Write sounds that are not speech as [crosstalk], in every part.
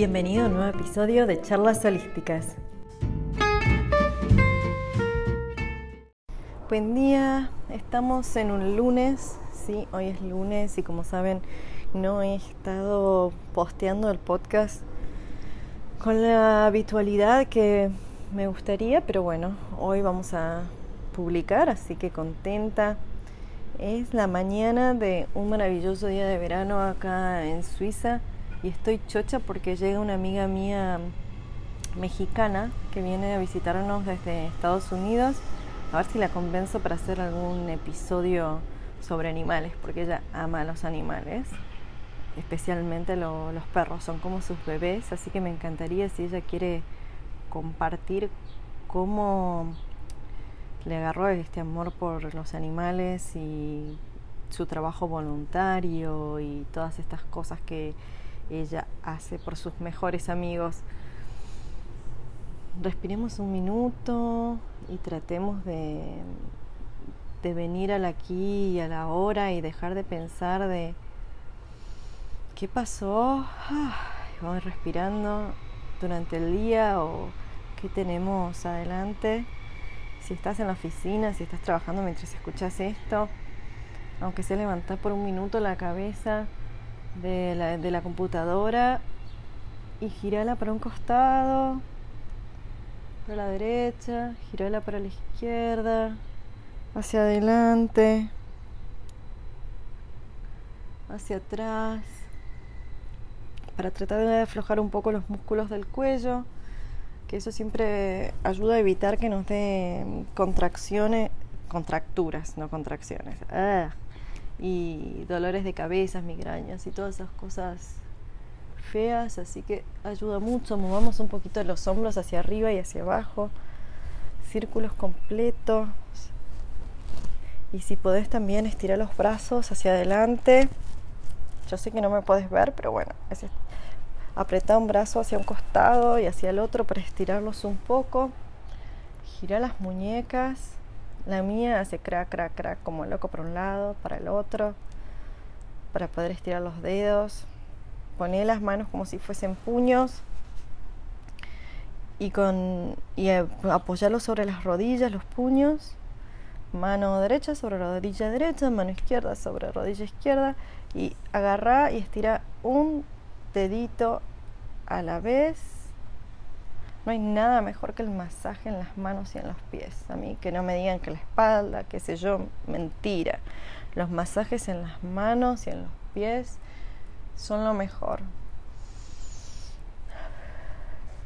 Bienvenido a un nuevo episodio de Charlas Holísticas. Buen día, estamos en un lunes, sí, hoy es lunes y como saben no he estado posteando el podcast con la habitualidad que me gustaría, pero bueno, hoy vamos a publicar, así que contenta. Es la mañana de un maravilloso día de verano acá en Suiza y estoy chocha porque llega una amiga mía mexicana que viene a visitarnos desde Estados Unidos. A ver si la convenzo para hacer algún episodio sobre animales, porque ella ama a los animales, especialmente los perros, son como sus bebés, así que me encantaría si ella quiere compartir cómo le agarró este amor por los animales y su trabajo voluntario y todas estas cosas que ella hace por sus mejores amigos. Respiremos un minuto y tratemos de, de venir al aquí y a la hora y dejar de pensar de qué pasó. Vamos respirando durante el día o qué tenemos adelante. Si estás en la oficina, si estás trabajando mientras escuchas esto, aunque sea levantar por un minuto la cabeza de la, de la computadora y girala para un costado, para la derecha, girala para la izquierda, hacia adelante, hacia atrás, para tratar de aflojar un poco los músculos del cuello, que eso siempre ayuda a evitar que nos dé contracciones, contracturas, no contracciones. Ah y dolores de cabeza, migrañas y todas esas cosas feas, así que ayuda mucho, movamos un poquito los hombros hacia arriba y hacia abajo, círculos completos. Y si podés también estirar los brazos hacia adelante. Yo sé que no me podés ver, pero bueno, es un brazo hacia un costado y hacia el otro para estirarlos un poco. Gira las muñecas la mía hace crack, crack, crack como loco por un lado, para el otro, para poder estirar los dedos. Poné las manos como si fuesen puños y, con, y apoyarlos sobre las rodillas, los puños. Mano derecha sobre rodilla derecha, mano izquierda sobre rodilla izquierda y agarra y estira un dedito a la vez no hay nada mejor que el masaje en las manos y en los pies. A mí que no me digan que la espalda, qué sé yo, mentira. Los masajes en las manos y en los pies son lo mejor.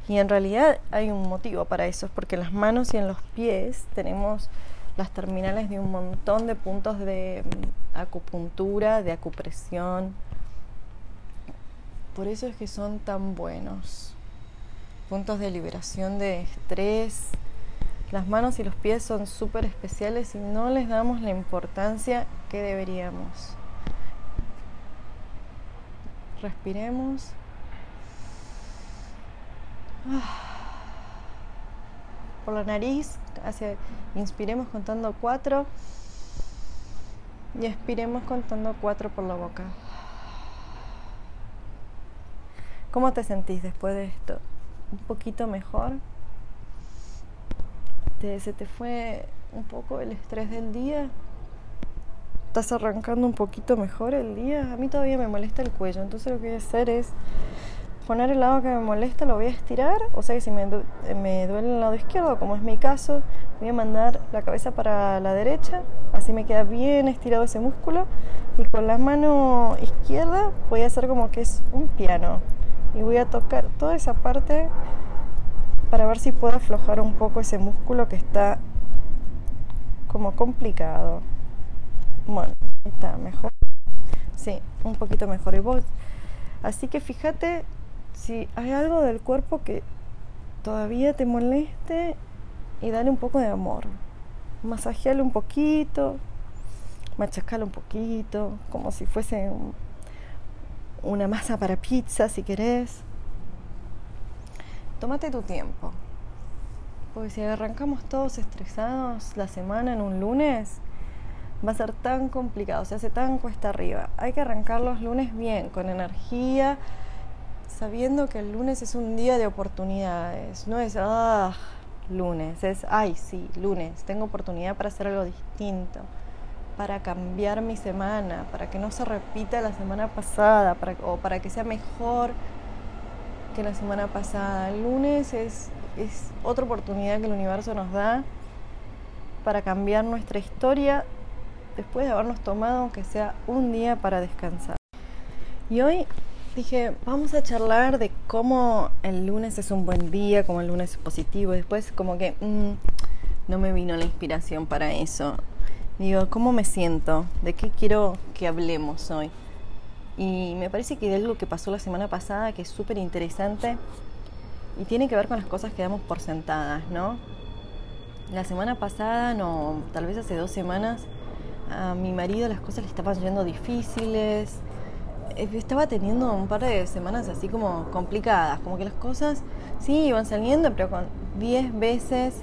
Y en realidad hay un motivo para eso, es porque en las manos y en los pies tenemos las terminales de un montón de puntos de mm, acupuntura, de acupresión. Por eso es que son tan buenos puntos de liberación de estrés. Las manos y los pies son súper especiales y no les damos la importancia que deberíamos. Respiremos. Por la nariz, hacia, inspiremos contando cuatro y expiremos contando cuatro por la boca. ¿Cómo te sentís después de esto? Un poquito mejor. se te fue un poco el estrés del día. Estás arrancando un poquito mejor el día. A mí todavía me molesta el cuello, entonces lo que voy a hacer es poner el lado que me molesta, lo voy a estirar. O sea que si me, me duele el lado izquierdo, como es mi caso, voy a mandar la cabeza para la derecha. Así me queda bien estirado ese músculo. Y con la mano izquierda voy a hacer como que es un piano y voy a tocar toda esa parte para ver si puedo aflojar un poco ese músculo que está como complicado. Bueno, está mejor. Sí, un poquito mejor. Y vos, así que fíjate si hay algo del cuerpo que todavía te moleste y dale un poco de amor. Masajeale un poquito, machacale un poquito, como si fuese un, una masa para pizza si querés. Tómate tu tiempo. Porque si arrancamos todos estresados la semana en un lunes, va a ser tan complicado, se hace tan cuesta arriba. Hay que arrancar los lunes bien, con energía sabiendo que el lunes es un día de oportunidades, no es, ah, lunes, es, ay, sí, lunes, tengo oportunidad para hacer algo distinto, para cambiar mi semana, para que no se repita la semana pasada, o para que sea mejor que la semana pasada. El lunes es, es otra oportunidad que el universo nos da para cambiar nuestra historia después de habernos tomado, aunque sea un día, para descansar. Y hoy dije, vamos a charlar de cómo el lunes es un buen día, cómo el lunes es positivo. Después como que mm, no me vino la inspiración para eso. Digo, ¿cómo me siento? ¿De qué quiero que hablemos hoy? Y me parece que de algo que pasó la semana pasada que es súper interesante y tiene que ver con las cosas que damos por sentadas, ¿no? La semana pasada, no, tal vez hace dos semanas, a mi marido las cosas le estaban yendo difíciles, estaba teniendo un par de semanas así como complicadas, como que las cosas sí iban saliendo, pero con 10 veces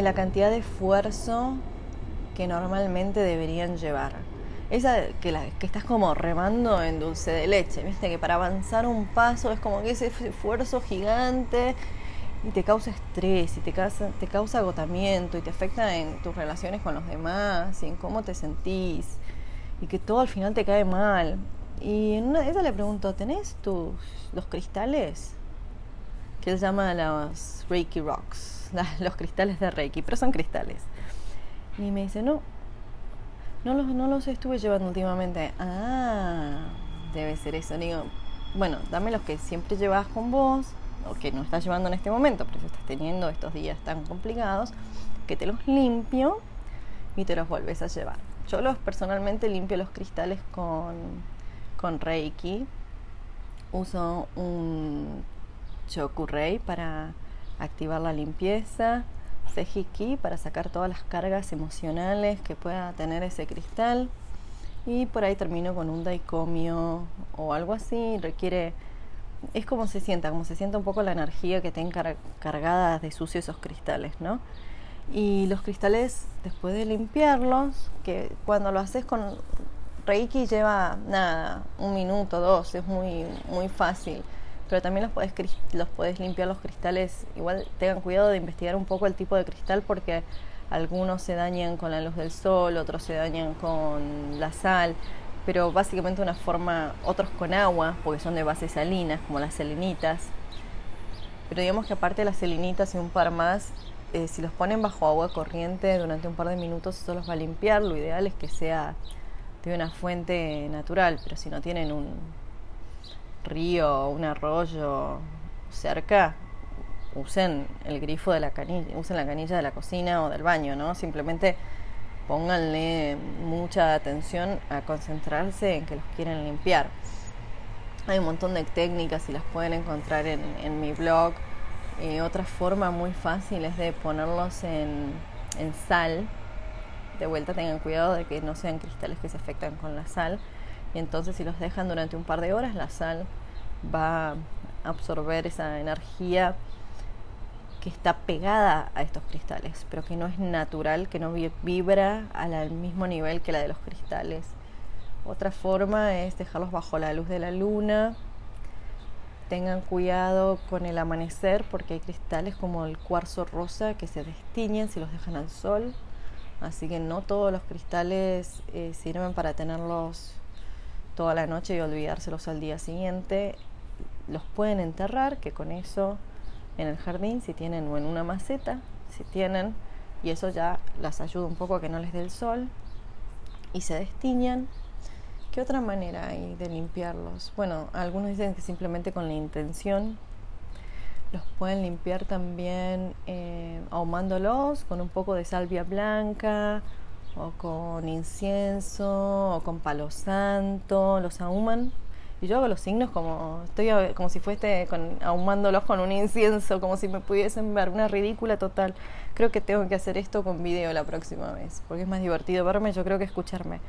la cantidad de esfuerzo que normalmente deberían llevar. Esa que, la, que estás como remando en dulce de leche, viste que para avanzar un paso es como que ese esfuerzo gigante y te causa estrés y te causa, te causa agotamiento y te afecta en tus relaciones con los demás y en cómo te sentís y que todo al final te cae mal. Y en una de le pregunto, ¿tenés tus los cristales? Que él llama los Reiki Rocks, [laughs] los cristales de Reiki, pero son cristales. Y me dice, no, no los, no los estuve llevando últimamente. Ah, debe ser eso. Digo, bueno, dame los que siempre llevas con vos, o que no estás llevando en este momento, pero estás teniendo estos días tan complicados, que te los limpio y te los vuelves a llevar. Yo los personalmente limpio los cristales con con Reiki. Uso un Chokurei para activar la limpieza, Sejiki para sacar todas las cargas emocionales que pueda tener ese cristal y por ahí termino con un Daikomio o algo así. Requiere, es como se sienta, como se sienta un poco la energía que tenga cargada de sucio esos cristales, ¿no? Y los cristales, después de limpiarlos, que cuando lo haces con Reiki lleva nada, un minuto, dos, es muy, muy fácil. Pero también los puedes, los puedes limpiar los cristales. Igual tengan cuidado de investigar un poco el tipo de cristal porque algunos se dañan con la luz del sol, otros se dañan con la sal. Pero básicamente una forma, otros con agua, porque son de base salinas, como las selenitas. Pero digamos que aparte de las selenitas y un par más, eh, si los ponen bajo agua corriente durante un par de minutos, eso los va a limpiar. Lo ideal es que sea de una fuente natural, pero si no tienen un río un arroyo cerca, usen el grifo de la canilla, usen la canilla de la cocina o del baño, ¿no? Simplemente pónganle mucha atención a concentrarse en que los quieren limpiar. Hay un montón de técnicas y las pueden encontrar en, en mi blog. Eh, otra forma muy fácil es de ponerlos en, en sal, de vuelta tengan cuidado de que no sean cristales que se afectan con la sal. Y entonces si los dejan durante un par de horas, la sal va a absorber esa energía que está pegada a estos cristales, pero que no es natural, que no vibra al mismo nivel que la de los cristales. Otra forma es dejarlos bajo la luz de la luna. Tengan cuidado con el amanecer porque hay cristales como el cuarzo rosa que se destiñen si los dejan al sol. Así que no todos los cristales eh, sirven para tenerlos toda la noche y olvidárselos al día siguiente. Los pueden enterrar, que con eso en el jardín, si tienen, o en una maceta, si tienen, y eso ya las ayuda un poco a que no les dé el sol y se destiñan. ¿Qué otra manera hay de limpiarlos? Bueno, algunos dicen que simplemente con la intención los pueden limpiar también eh, ahumándolos con un poco de salvia blanca o con incienso o con palo santo. Los ahuman y yo hago los signos como estoy como si fuese ahumándolos con un incienso, como si me pudiesen ver, una ridícula total. Creo que tengo que hacer esto con video la próxima vez, porque es más divertido verme, yo creo que escucharme.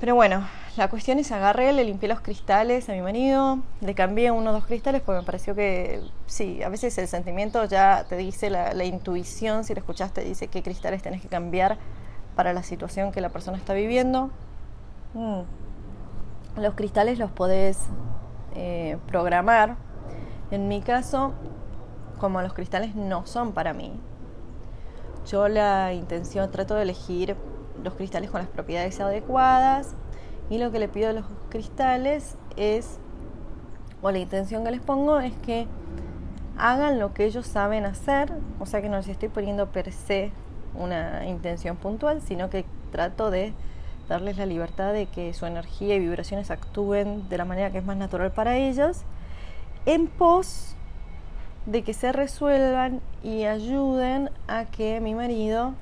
Pero bueno, la cuestión es agarré, le limpié los cristales a mi marido, le cambié uno o dos cristales porque me pareció que sí, a veces el sentimiento ya te dice, la, intuición, si lo escuchaste, dice qué cristales tenés que cambiar para la situación que la persona está viviendo. Mm. Los cristales los podés eh, programar. En mi caso, como los cristales no son para mí, yo la intención trato de elegir los cristales con las propiedades adecuadas y lo que le pido a los cristales es, o la intención que les pongo es que hagan lo que ellos saben hacer, o sea que no les estoy poniendo per se una intención puntual, sino que trato de darles la libertad de que su energía y vibraciones actúen de la manera que es más natural para ellos, en pos de que se resuelvan y ayuden a que mi marido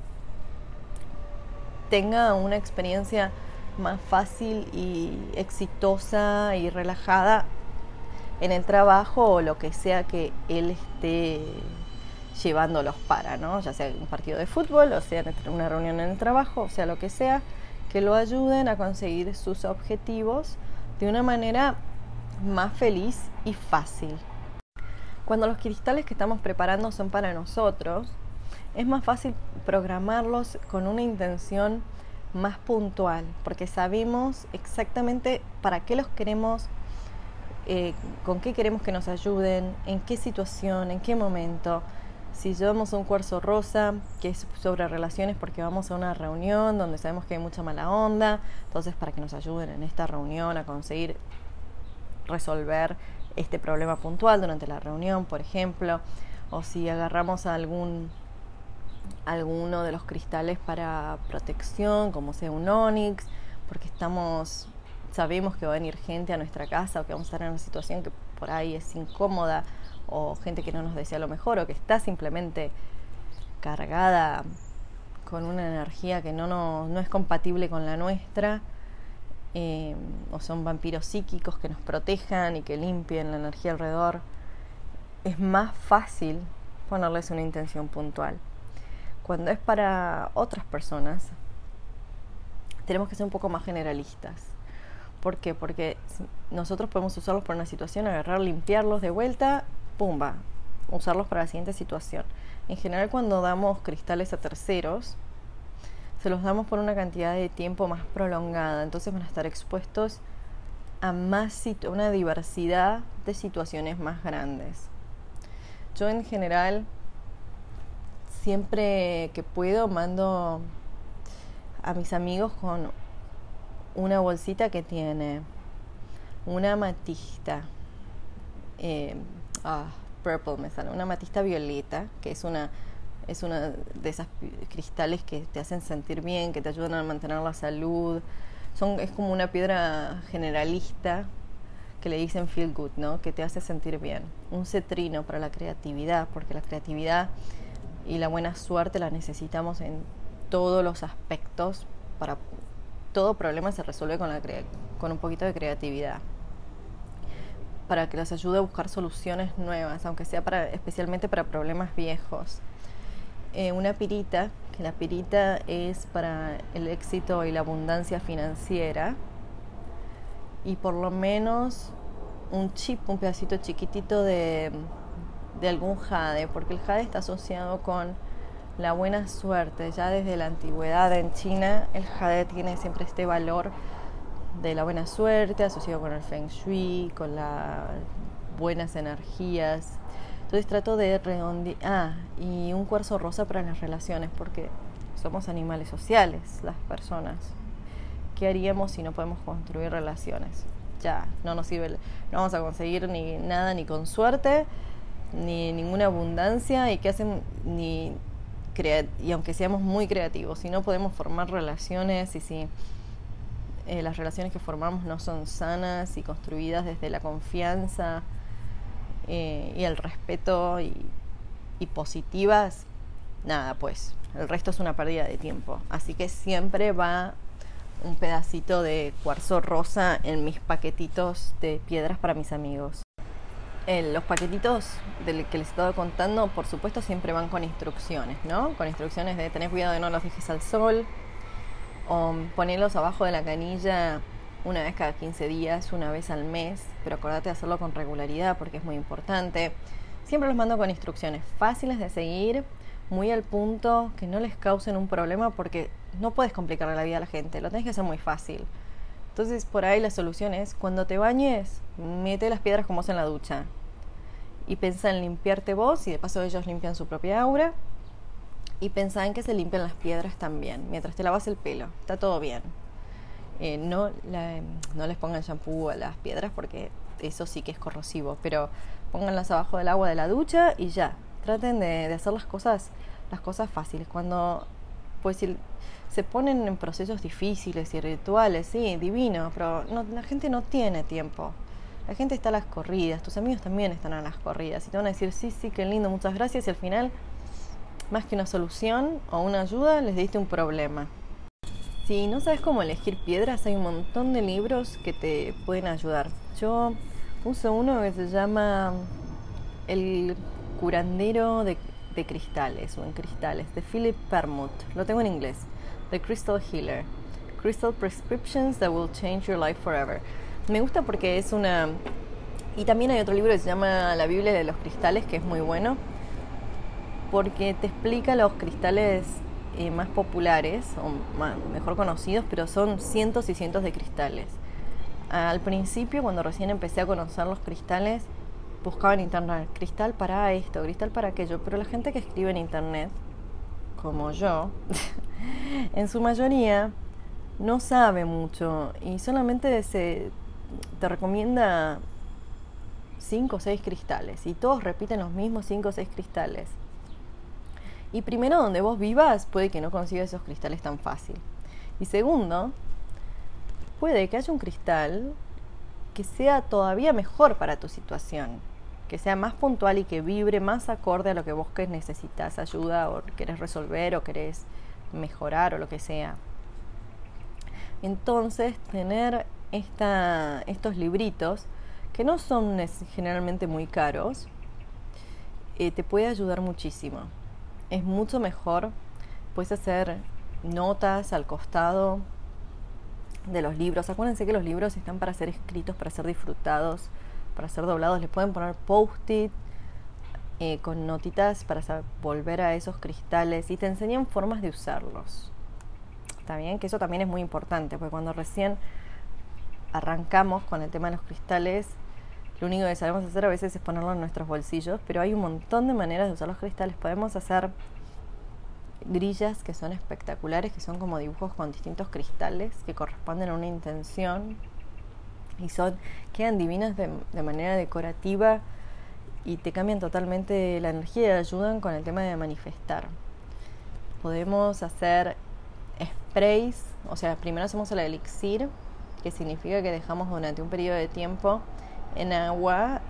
tenga una experiencia más fácil y exitosa y relajada en el trabajo o lo que sea que él esté llevándolos para, ¿no? Ya sea un partido de fútbol, o sea una reunión en el trabajo, o sea lo que sea, que lo ayuden a conseguir sus objetivos de una manera más feliz y fácil. Cuando los cristales que estamos preparando son para nosotros, es más fácil programarlos con una intención más puntual, porque sabemos exactamente para qué los queremos, eh, con qué queremos que nos ayuden, en qué situación, en qué momento. Si llevamos un cuarzo rosa, que es sobre relaciones porque vamos a una reunión donde sabemos que hay mucha mala onda, entonces para que nos ayuden en esta reunión a conseguir resolver este problema puntual durante la reunión, por ejemplo, o si agarramos algún alguno de los cristales para protección, como sea un onix, porque estamos sabemos que va a venir gente a nuestra casa o que vamos a estar en una situación que por ahí es incómoda o gente que no nos desea lo mejor o que está simplemente cargada con una energía que no, no, es compatible con la nuestra, eh, o son vampiros psíquicos que nos protejan y que limpien la energía alrededor, es más fácil ponerles una intención puntual. Cuando es para otras personas, tenemos que ser un poco más generalistas. ¿Por qué? Porque nosotros podemos usarlos para una situación, agarrar, limpiarlos de vuelta pumba, usarlos para la siguiente situación. En general cuando damos cristales a terceros, se los damos por una cantidad de tiempo más prolongada, entonces van a estar expuestos a más una diversidad de situaciones más grandes. Yo en general siempre que puedo mando a mis amigos con una bolsita que tiene una amatista, eh, ah, purple me sale, una amatista violeta, que es una, es una de esas cristales que te hacen sentir bien, que te ayudan a mantener la salud. Son, es como una piedra generalista que le dicen feel good, ¿no? Que te hace sentir bien. Un cetrino para la creatividad, porque la creatividad y la buena suerte la necesitamos en todos los aspectos para todo problema se resuelve con, la con un poquito de creatividad para que las ayude a buscar soluciones nuevas, aunque sea para, especialmente para problemas viejos. Eh, una pirita, que la pirita es para el éxito y la abundancia financiera, y por lo menos un chip, un pedacito chiquitito de, de algún jade, porque el jade está asociado con la buena suerte. Ya desde la antigüedad en China, el jade tiene siempre este valor de la buena suerte, asociado con el feng shui, con las buenas energías. Entonces trato de redondear. Ah, y un cuarzo rosa para las relaciones, porque somos animales sociales, las personas. ¿Qué haríamos si no podemos construir relaciones? Ya, no nos sirve, no vamos a conseguir ni nada ni con suerte, ni ninguna abundancia, y qué hacen ni y aunque seamos muy creativos, si no podemos formar relaciones y si eh, las relaciones que formamos no son sanas y construidas desde la confianza eh, y el respeto y, y positivas, nada, pues el resto es una pérdida de tiempo. Así que siempre va un pedacito de cuarzo rosa en mis paquetitos de piedras para mis amigos. Los paquetitos del que les estaba contando, por supuesto, siempre van con instrucciones, ¿no? Con instrucciones de tener cuidado de no los dejes al sol, o ponerlos abajo de la canilla una vez cada 15 días, una vez al mes, pero acordate de hacerlo con regularidad porque es muy importante. Siempre los mando con instrucciones fáciles de seguir, muy al punto, que no les causen un problema porque no puedes complicarle la vida a la gente, lo tenés que hacer muy fácil. Entonces por ahí la solución es, cuando te bañes, mete las piedras como vos en la ducha. Y pensá en limpiarte vos y de paso ellos limpian su propia aura. Y pensá en que se limpian las piedras también, mientras te lavas el pelo. Está todo bien. Eh, no, no les pongan shampoo a las piedras porque eso sí que es corrosivo. Pero pónganlas abajo del agua de la ducha y ya. Traten de, de hacer las cosas, las cosas fáciles. Cuando pues si se ponen en procesos difíciles y rituales, sí, divino, pero la gente no tiene tiempo. La gente está a las corridas, tus amigos también están a las corridas y te van a decir, sí, sí, qué lindo, muchas gracias y al final, más que una solución o una ayuda, les diste un problema. Si no sabes cómo elegir piedras, hay un montón de libros que te pueden ayudar. Yo uso uno que se llama El curandero de de cristales o en cristales de Philip Permuth. Lo tengo en inglés. The Crystal Healer. Crystal Prescriptions that will change your life forever. Me gusta porque es una... Y también hay otro libro que se llama La Biblia de los Cristales, que es muy bueno, porque te explica los cristales eh, más populares, o mejor conocidos, pero son cientos y cientos de cristales. Al principio, cuando recién empecé a conocer los cristales, buscaba en internet cristal para esto, cristal para aquello, pero la gente que escribe en internet, como yo, [laughs] en su mayoría no sabe mucho y solamente se, te recomienda cinco o seis cristales y todos repiten los mismos cinco o seis cristales. Y primero, donde vos vivas, puede que no consigas esos cristales tan fácil. Y segundo, puede que haya un cristal que sea todavía mejor para tu situación que sea más puntual y que vibre más acorde a lo que vos que necesitas ayuda o querés resolver o querés mejorar o lo que sea. Entonces, tener estos libritos, que no son generalmente muy caros, eh, te puede ayudar muchísimo. Es mucho mejor, puedes hacer notas al costado de los libros. Acuérdense que los libros están para ser escritos, para ser disfrutados para ser doblados, les pueden poner post-it eh, con notitas para volver a esos cristales y te enseñan formas de usarlos. Está bien, que eso también es muy importante, porque cuando recién arrancamos con el tema de los cristales, lo único que sabemos hacer a veces es ponerlo en nuestros bolsillos, pero hay un montón de maneras de usar los cristales. Podemos hacer grillas que son espectaculares, que son como dibujos con distintos cristales que corresponden a una intención y son quedan divinas de, manera decorativa y te cambian totalmente la energía y ayudan con el tema de manifestar. Podemos hacer sprays, o sea, primero hacemos el elixir, que significa que dejamos durante un periodo de tiempo en agua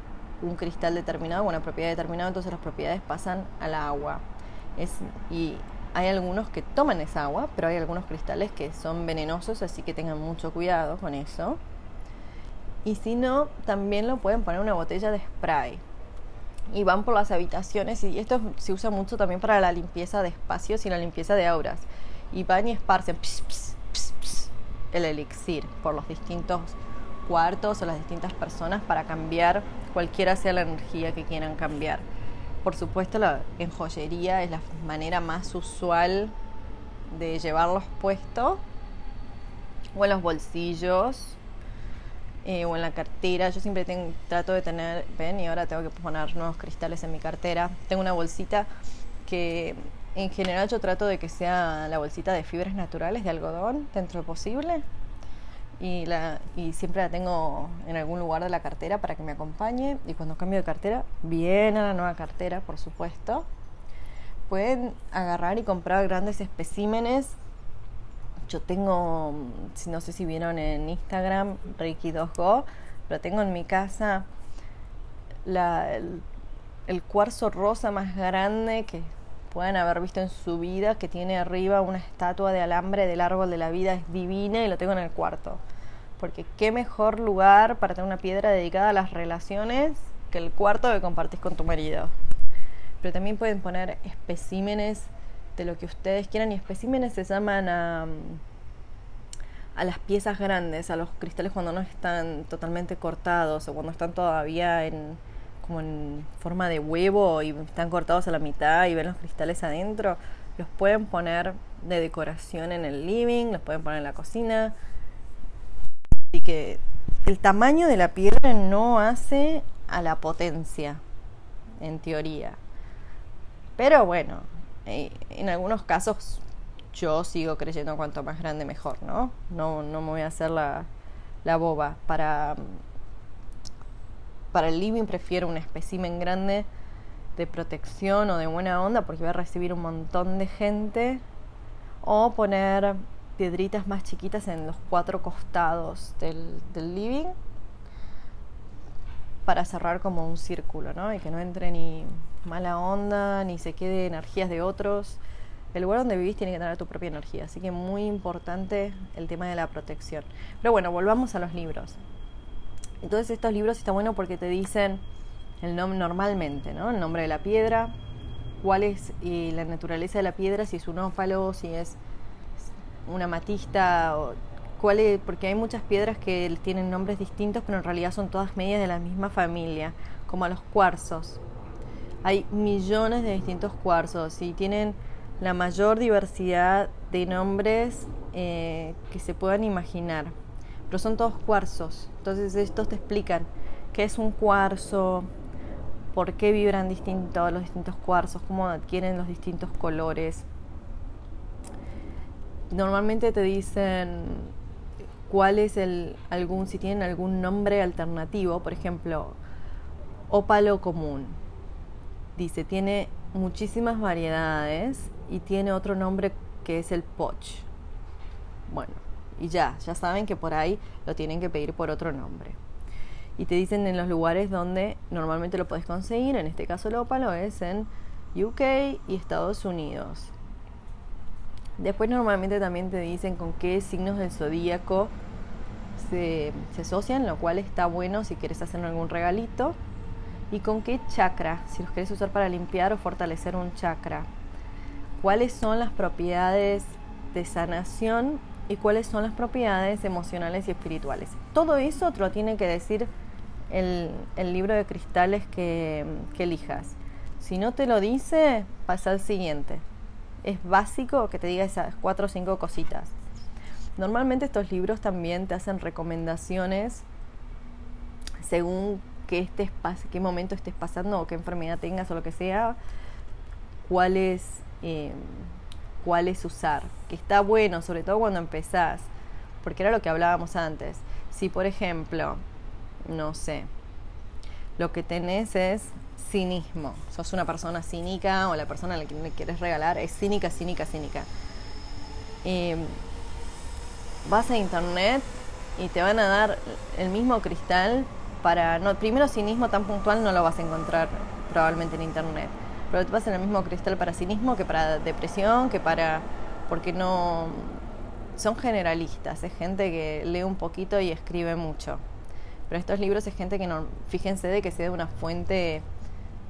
un cristal determinado, una propiedad determinada, entonces las propiedades pasan al agua. Es, y hay algunos que toman esa agua, pero hay algunos cristales que son venenosos, así que tengan mucho cuidado con eso. Y si no, también lo pueden poner en una botella de spray. Y van por las habitaciones y esto se usa mucho también para la limpieza de espacios y la limpieza de auras. Y van y esparcen el elixir por los distintos cuartos o las distintas personas para cambiar cualquiera sea la energía que quieran cambiar. Por supuesto, la, en joyería es la manera más usual de llevarlos puestos o en los bolsillos eh, o en la cartera. Yo siempre trato de tener, ven, y ahora tengo que poner nuevos cristales en mi cartera. Tengo una bolsita que en general yo trato de que sea la bolsita de fibras naturales de algodón dentro de posible. Y, siempre la tengo en algún lugar de la cartera para que me acompañe. Y cuando cambio de cartera, viene a la nueva cartera, por supuesto. Pueden agarrar y comprar grandes especímenes yo tengo, no sé si vieron en Instagram, Reiki2Go, pero tengo en mi casa la, el, cuarzo rosa más grande que puedan haber visto en su vida, que tiene arriba una estatua de alambre del árbol de la vida, es divina y lo tengo en el cuarto. Porque qué mejor lugar para tener una piedra dedicada a las relaciones que el cuarto que compartís con tu marido. Pero también pueden poner especímenes de lo que ustedes quieran y especímenes se llaman a, a las piezas grandes, a los cristales cuando no están totalmente cortados o cuando están todavía en como en forma de huevo y están cortados a la mitad y ven los cristales adentro, los pueden poner de decoración en el living, los pueden poner en la cocina. Así que el tamaño de la piedra no hace a la potencia, en teoría. Pero bueno, eh, en algunos casos yo sigo creyendo cuanto más grande mejor, ¿no? No, no me voy a hacer la, la boba. Para, para el living prefiero un espécimen grande de protección o de buena onda porque voy a recibir un montón de gente. O poner piedritas más chiquitas en los cuatro costados del, del living para cerrar como un círculo, ¿no? Y que no entre ni mala onda, ni se quede energías de otros. El lugar donde vivís tiene que tener tu propia energía, así que muy importante el tema de la protección. Pero bueno, volvamos a los libros. Entonces estos libros está bueno porque te dicen el nombre normalmente, ¿no? El nombre de la piedra, cuál es y la naturaleza de la piedra, si es un ópalo, si es una matista, o cuál es, porque hay muchas piedras que tienen nombres distintos, pero en realidad son todas medias de la misma familia, como los cuarzos. Hay millones de distintos cuarzos y tienen la mayor diversidad de nombres eh, que se puedan imaginar, pero son todos cuarzos. Entonces estos te explican qué es un cuarzo, por qué vibran distintos los distintos cuarzos, cómo adquieren los distintos colores. Normalmente te dicen cuál es el algún si tienen algún nombre alternativo, por ejemplo, ópalo común. Dice, tiene muchísimas variedades y tiene otro nombre que es el poch. Bueno, y ya, ya saben que por ahí lo tienen que pedir por otro nombre y te dicen en los lugares donde normalmente lo puedes conseguir, en este caso el ópalo es en UK y Estados Unidos. Después normalmente también te dicen con qué signos del zodíaco se, se asocian, lo cual está bueno si quieres hacer algún regalito. Y con qué chakra, si los quieres usar para limpiar o fortalecer un chakra. Cuáles son las propiedades de sanación y cuáles son las propiedades emocionales y espirituales. Todo eso te lo tiene que decir el, libro de cristales que, elijas. Si no te lo dice, pasa al siguiente. Es básico que te diga esas cuatro o cinco cositas. Normalmente estos libros también te hacen recomendaciones según qué, estés, qué momento estés pasando o qué enfermedad tengas o lo que sea, cuáles, eh, cuáles usar. Que está bueno, sobre todo cuando empezás, porque era lo que hablábamos antes. Si, por ejemplo, no sé, lo que tenés es cinismo. Sos una persona cínica o la persona a la que le quieres regalar es cínica, cínica, cínica. vas a internet y te van a dar el mismo cristal para... No, primero cinismo tan puntual no lo vas a encontrar probablemente en internet. Pero te vas en el mismo cristal para cinismo que para depresión, que para... porque no... Son generalistas, es gente que lee un poquito y escribe mucho. Pero estos libros es gente que no, fíjense de que sea de una fuente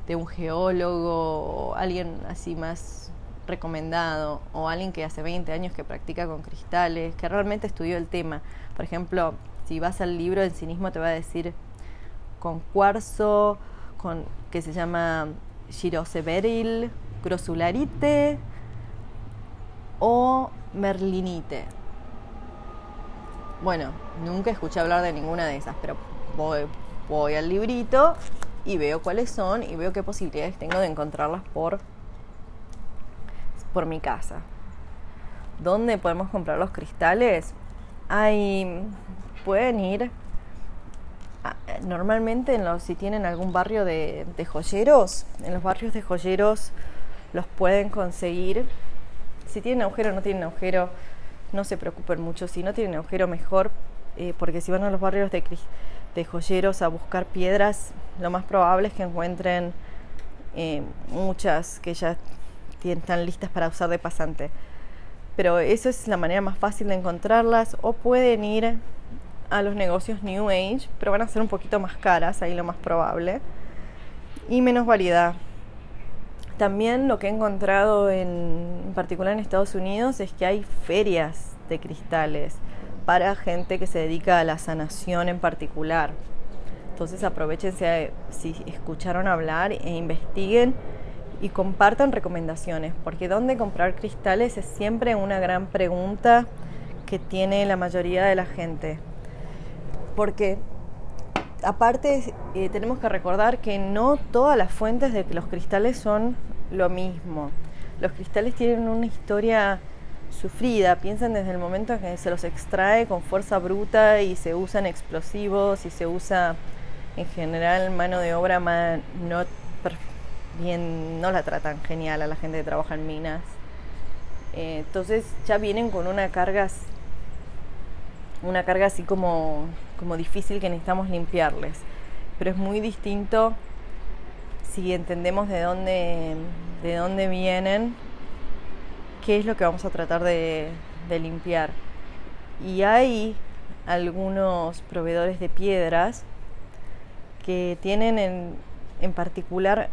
de un geólogo o alguien así más recomendado o alguien que hace 20 años que practica con cristales, que realmente estudió el tema. Por ejemplo, si vas al libro del cinismo te va a decir con cuarzo, con que se llama giroseberil, grosularite o merlinite. Bueno, nunca escuché hablar de ninguna de esas, pero voy, voy al librito y veo cuáles son y veo qué posibilidades tengo de encontrarlas por, por mi casa. ¿Dónde podemos comprar los cristales? Hay, pueden ir normalmente en los, si tienen algún barrio de, joyeros, en los barrios de joyeros los pueden conseguir. Si tienen agujero no tienen agujero, no se preocupen mucho. Si no tienen agujero, mejor, eh, porque si van a los barrios de, de, joyeros a buscar piedras, lo más probable es que encuentren eh, muchas que ya están listas para usar de pasante. Pero eso es la manera más fácil de encontrarlas. O pueden ir a los negocios New Age, pero van a ser un poquito más caras, ahí lo más probable. Y menos variedad. También lo que he encontrado en, particular en Estados Unidos es que hay ferias de cristales para gente que se dedica a la sanación en particular. Entonces aprovechense si escucharon hablar e investiguen y compartan recomendaciones, porque dónde comprar cristales es siempre una gran pregunta que tiene la mayoría de la gente. Porque aparte eh, tenemos que recordar que no todas las fuentes de los cristales son lo mismo. Los cristales tienen una historia sufrida, piensan desde el momento en que se los extrae con fuerza bruta y se usan explosivos y se usa en general mano de obra no bien, no la tratan genial a la gente que trabaja en minas. Eh, entonces ya vienen con una carga una carga así como, como difícil que necesitamos limpiarles. Pero es muy distinto si entendemos de dónde, de dónde vienen, qué es lo que vamos a tratar de, limpiar. Y hay algunos proveedores de piedras que tienen en, en particular,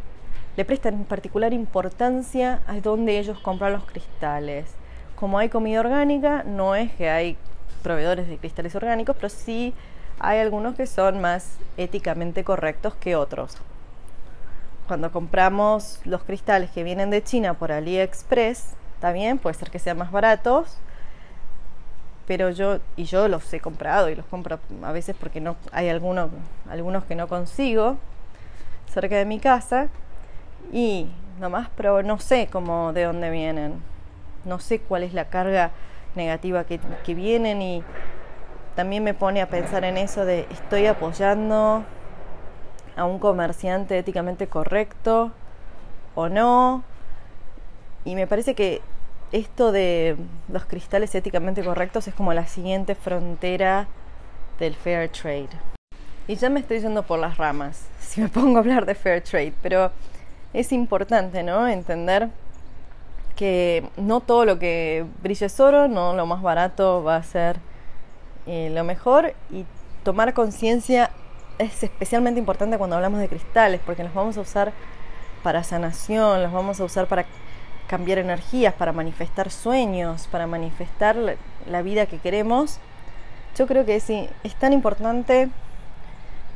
le prestan particular importancia a dónde ellos compran los cristales. Como hay comida orgánica, no es que hay proveedores de cristales orgánicos, pero sí hay algunos que son más éticamente correctos que otros. Cuando compramos los cristales que vienen de China por AliExpress, también puede ser que sean más baratos, pero yo y yo los he comprado y los compro a veces porque no hay algunos algunos que no consigo cerca de mi casa y nomás pero no sé cómo de dónde vienen no sé cuál es la carga negativa que, que vienen y también me pone a pensar en eso de estoy apoyando a un comerciante éticamente correcto o no. Y me parece que esto de los cristales éticamente correctos es como la siguiente frontera del fair trade. Y ya me estoy yendo por las ramas [laughs] si me pongo a hablar de fair trade, pero es importante, ¿no? Entender que no todo lo que brilla es oro, no lo más barato va a ser eh, lo mejor y tomar conciencia es especialmente importante cuando hablamos de cristales porque los vamos a usar para sanación, los vamos a usar para cambiar energías, para manifestar sueños, para manifestar la, vida que queremos. Yo creo que sí, es tan importante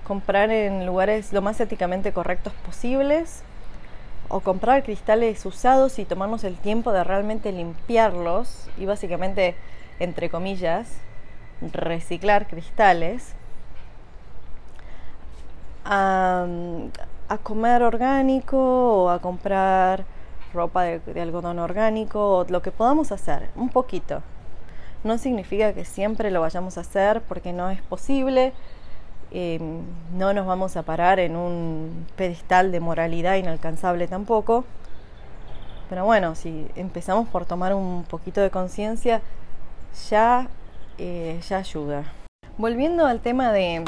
comprar en lugares lo más éticamente correctos posibles o comprar cristales usados y tomarnos el tiempo de realmente limpiarlos y básicamente, entre comillas, reciclar cristales. A, comer orgánico o a comprar ropa de, de, algodón orgánico o lo que podamos hacer, un poquito. No significa que siempre lo vayamos a hacer porque no es posible Em, no nos vamos a parar en un pedestal de moralidad inalcanzable tampoco. Pero bueno, si empezamos por tomar un poquito de conciencia, ya, eh, ya ayuda. Volviendo al tema de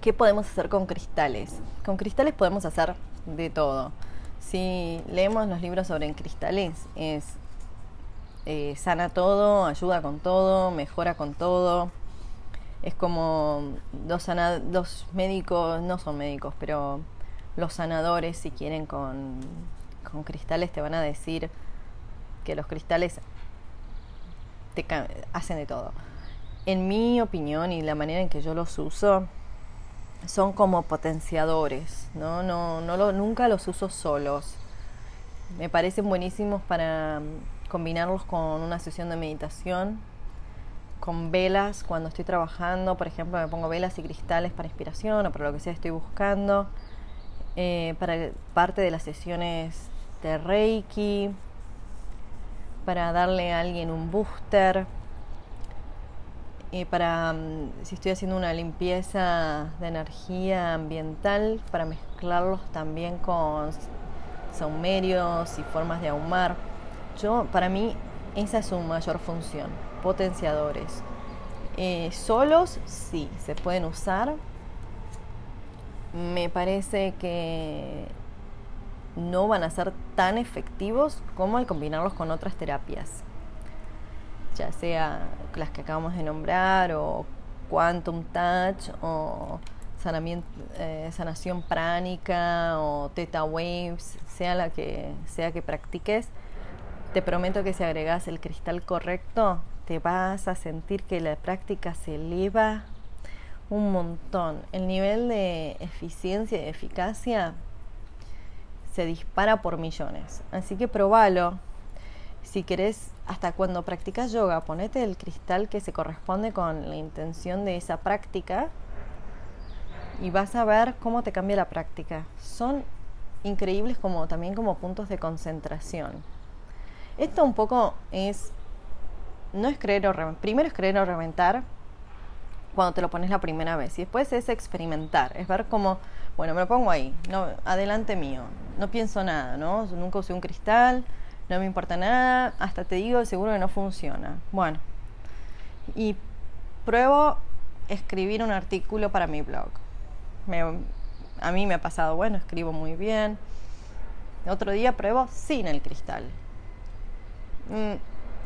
qué podemos hacer con cristales. Con cristales podemos hacer de todo. Si leemos los libros sobre cristales, es eh, sana todo, ayuda con todo, mejora con todo es como los médicos, no son médicos, pero los sanadores, si quieren, con, con cristales te van a decir que los cristales te hacen de todo. En mi opinión y la manera en que yo los uso, son como potenciadores, ¿no? No, no lo, nunca los uso solos. Me parecen buenísimos para combinarlos con una sesión de meditación con velas cuando estoy trabajando, por ejemplo, me pongo velas y cristales para inspiración o para lo que sea estoy buscando, eh, para parte de las sesiones de Reiki, para darle a alguien un booster, y para mm, si estoy haciendo una limpieza de energía ambiental, para mezclarlos también con saumerios y formas de ahumar. Yo, para mí, esa es su mayor función potenciadores. Eh, solos sí, se pueden usar. Me parece que no van a ser tan efectivos como al combinarlos con otras terapias, ya sea las que acabamos de nombrar o Quantum Touch o eh, sanación pránica o Theta Waves, sea la que sea que practiques, te prometo que si agregas el cristal correcto, te vas a sentir que la práctica se eleva un montón. El nivel de eficiencia y eficacia se dispara por millones. Así que probalo. si querés, hasta cuando practicas yoga, ponete el cristal que se corresponde con la intención de esa práctica y vas a ver cómo te cambia la práctica. Son increíbles como también como puntos de concentración. Esto un poco es no es creer o reventar. Primero es creer o reventar cuando te lo pones la primera vez y después es experimentar, es ver cómo, bueno, me lo pongo ahí, no adelante mío. No pienso nada, ¿no? Nunca usé un cristal, no me importa nada, hasta te digo seguro que no funciona. Bueno, y pruebo escribir un artículo para mi blog. a mí me ha pasado, bueno, escribo muy bien. Otro día pruebo sin el cristal. Mm,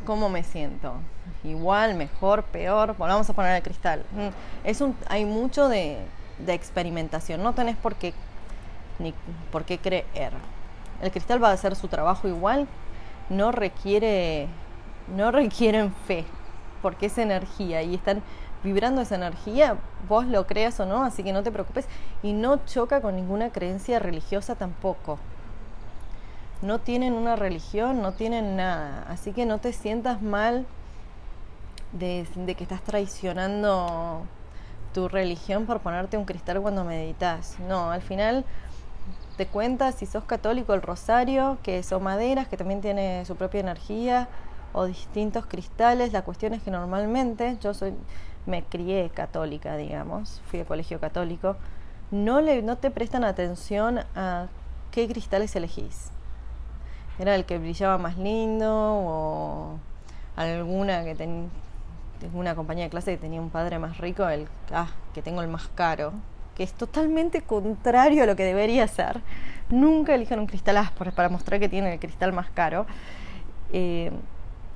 ¿Cómo me siento? Igual, mejor, peor. Volvamos a poner el cristal. Mm, es un, hay mucho de, de experimentación. No tenés por qué, ni por qué creer. El cristal va a hacer su trabajo igual no requiere, no requieren fe, porque es energía y están vibrando esa energía, vos lo creas o no, así que no te preocupes y no choca con ninguna creencia religiosa tampoco. No tienen una religión, no tienen nada, así que no te sientas mal de, que estás traicionando tu religión por ponerte un cristal cuando meditas. No, al final te cuenta si sos católico el rosario, que son maderas, que también tiene su propia energía, o distintos cristales. La cuestión es que normalmente, yo soy, me crié católica, digamos, fui de colegio católico, no, le, no te prestan atención a qué cristales elegís. Era el que brillaba más lindo o alguna que tenía una compañía de clase que tenía un padre más rico, el ah, que tengo el más caro que es totalmente contrario a lo que debería ser. Nunca elijan un cristal áspero para mostrar que tienen el cristal más caro. Eh,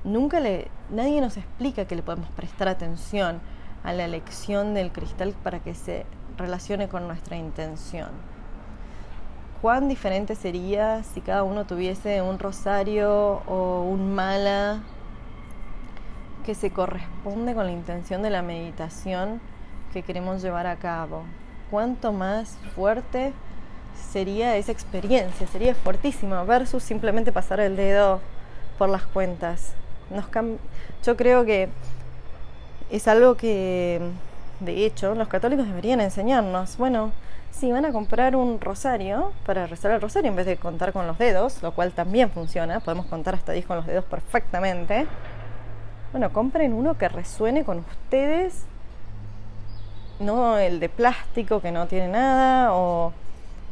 nunca le, nadie nos explica que le podemos prestar atención a la elección del cristal para que se relacione con nuestra intención. ¿Cuán diferente sería si cada uno tuviese un rosario o un mala que se corresponde con la intención de la meditación que queremos llevar a cabo? cuánto más fuerte sería esa experiencia, sería fuertísima versus simplemente pasar el dedo por las cuentas. Nos Yo creo que es algo que, de hecho, los católicos deberían enseñarnos. Bueno, si van a comprar un rosario para rezar el rosario en vez de contar con los dedos, lo cual también funciona, podemos contar hasta 10 con los dedos perfectamente. Bueno, compren uno que resuene con ustedes no el de plástico que no tiene nada, o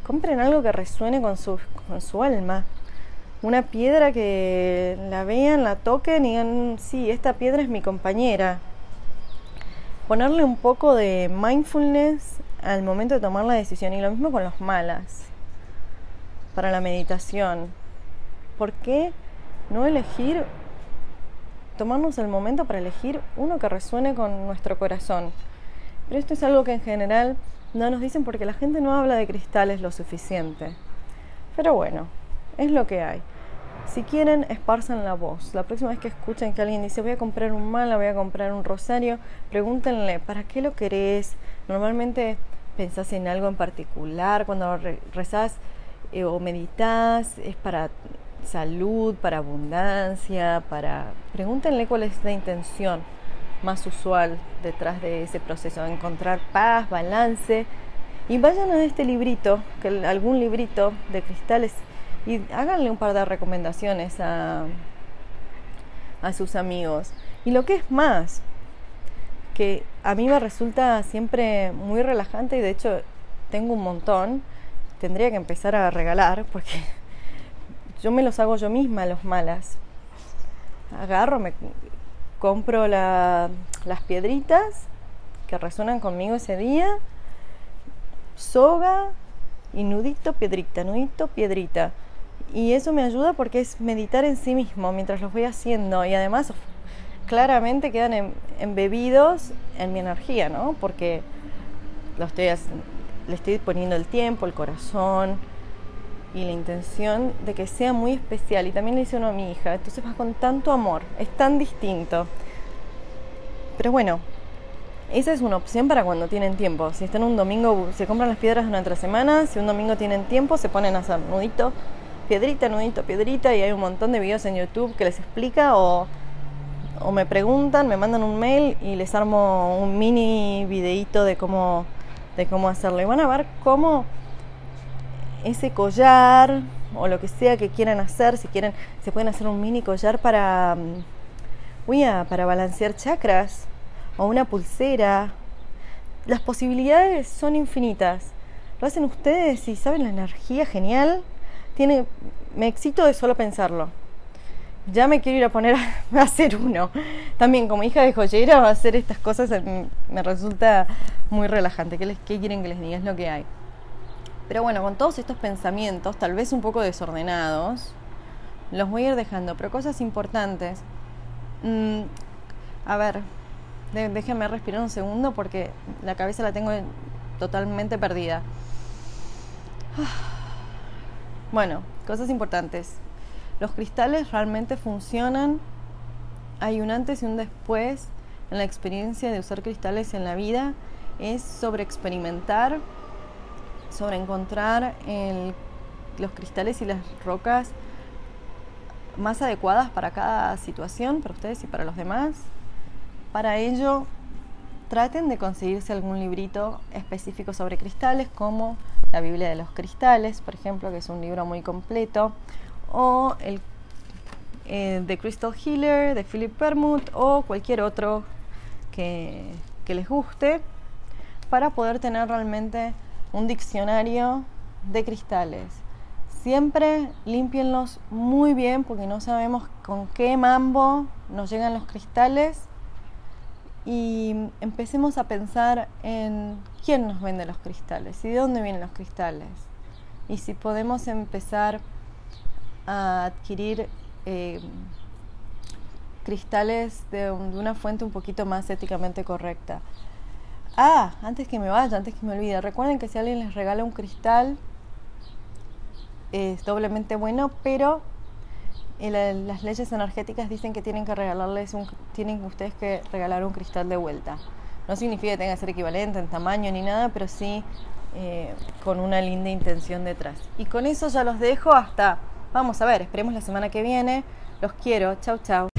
compren algo que resuene con su, con su alma. Una piedra que la vean, la toquen y digan, sí, esta piedra es mi compañera. Ponerle un poco de mindfulness al momento de tomar la decisión y lo mismo con los malas para la meditación. ¿Por qué no elegir, tomarnos el momento para elegir uno que resuene con nuestro corazón? Pero esto es algo que en general no nos dicen porque la gente no habla de cristales lo suficiente. Pero bueno, es lo que hay. Si quieren, esparzan la voz. La próxima vez que escuchen que alguien dice voy a comprar un mala, voy a comprar un rosario, pregúntenle, ¿para qué lo querés? Normalmente pensás en algo en particular cuando rezás eh, o meditas, es para salud, para abundancia, para... Pregúntenle cuál es la intención más usual detrás de ese proceso, encontrar paz, balance. Y vayan a este librito, que algún librito de cristales, y háganle un par de recomendaciones a, a sus amigos. Y lo que es más, que a mí me resulta siempre muy relajante y de hecho tengo un montón, tendría que empezar a regalar porque [laughs] yo me los hago yo misma los malas. Agarro, me, compro las piedritas que resuenan conmigo ese día, soga y nudito, piedrita, nudito, piedrita. Y eso me ayuda porque es meditar en sí mismo mientras los voy haciendo y además claramente quedan em, embebidos en mi energía, ¿no? Porque lo estoy, le estoy poniendo el tiempo, el corazón, y la intención de que sea muy especial. Y también le hice uno a mi hija, entonces va con tanto amor, es tan distinto. Pero bueno, esa es una opción para cuando tienen tiempo. Si están un domingo, se compran las piedras durante la semana, si un domingo tienen tiempo, se ponen a hacer nudito, piedrita, nudito, piedrita y hay un montón de videos en YouTube que les explica o, o me preguntan, me mandan un mail y les armo un mini videito de cómo, de cómo hacerlo. Y van a ver cómo ese collar o lo que sea que quieran hacer, si quieren, se pueden hacer un mini collar para, mm, para balancear chakras o una pulsera. Las posibilidades son infinitas. Lo hacen ustedes y saben la energía genial. Tiene, me excito de solo pensarlo. Ya me quiero ir a poner [laughs] a hacer uno. También como hija de joyera, hacer estas cosas me resulta muy relajante. ¿Qué, les, qué quieren que les diga? Es lo que hay. Pero bueno, con todos estos pensamientos, tal vez un poco desordenados, los voy a ir dejando. Pero cosas importantes. Mm, a ver, déjenme respirar un segundo porque la cabeza la tengo totalmente perdida. [sighs] Bueno, cosas importantes. Los cristales realmente funcionan. Hay un antes y un después en la experiencia de usar cristales en la vida. Es sobre experimentar, sobre encontrar los cristales y las rocas más adecuadas para cada situación, para ustedes y para los demás. Para ello, traten de conseguirse algún librito específico sobre cristales, como la Biblia de los Cristales, por ejemplo, que es un libro muy completo, o el eh, The Crystal Healer de Philip Permut, o cualquier otro que, que les guste, para poder tener realmente un diccionario de cristales. Siempre limpienlos muy bien porque no sabemos con qué mambo nos llegan los cristales y empecemos a pensar en quién nos vende los cristales y de dónde vienen los cristales. Y si podemos empezar a adquirir eh, cristales de, una fuente un poquito más éticamente correcta. Ah, antes que me vaya, antes que me olvide, recuerden que si alguien les regala un cristal es doblemente bueno, pero las leyes energéticas dicen que tienen que regalarles un, tienen ustedes que regalar un cristal de vuelta. No significa que tenga que ser equivalente en tamaño ni nada, pero sí eh, con una linda intención detrás. Y con eso ya los dejo hasta, vamos a ver, esperemos la semana que viene. Los quiero, chau chau.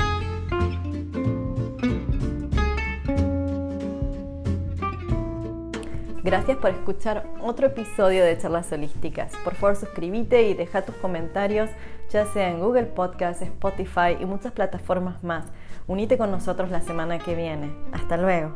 Gracias por escuchar otro episodio de Charlas Holísticas. Por favor, suscríbete y deja tus comentarios, ya sea en Google Podcasts, Spotify y muchas plataformas más. Unite con nosotros la semana que viene. Hasta luego.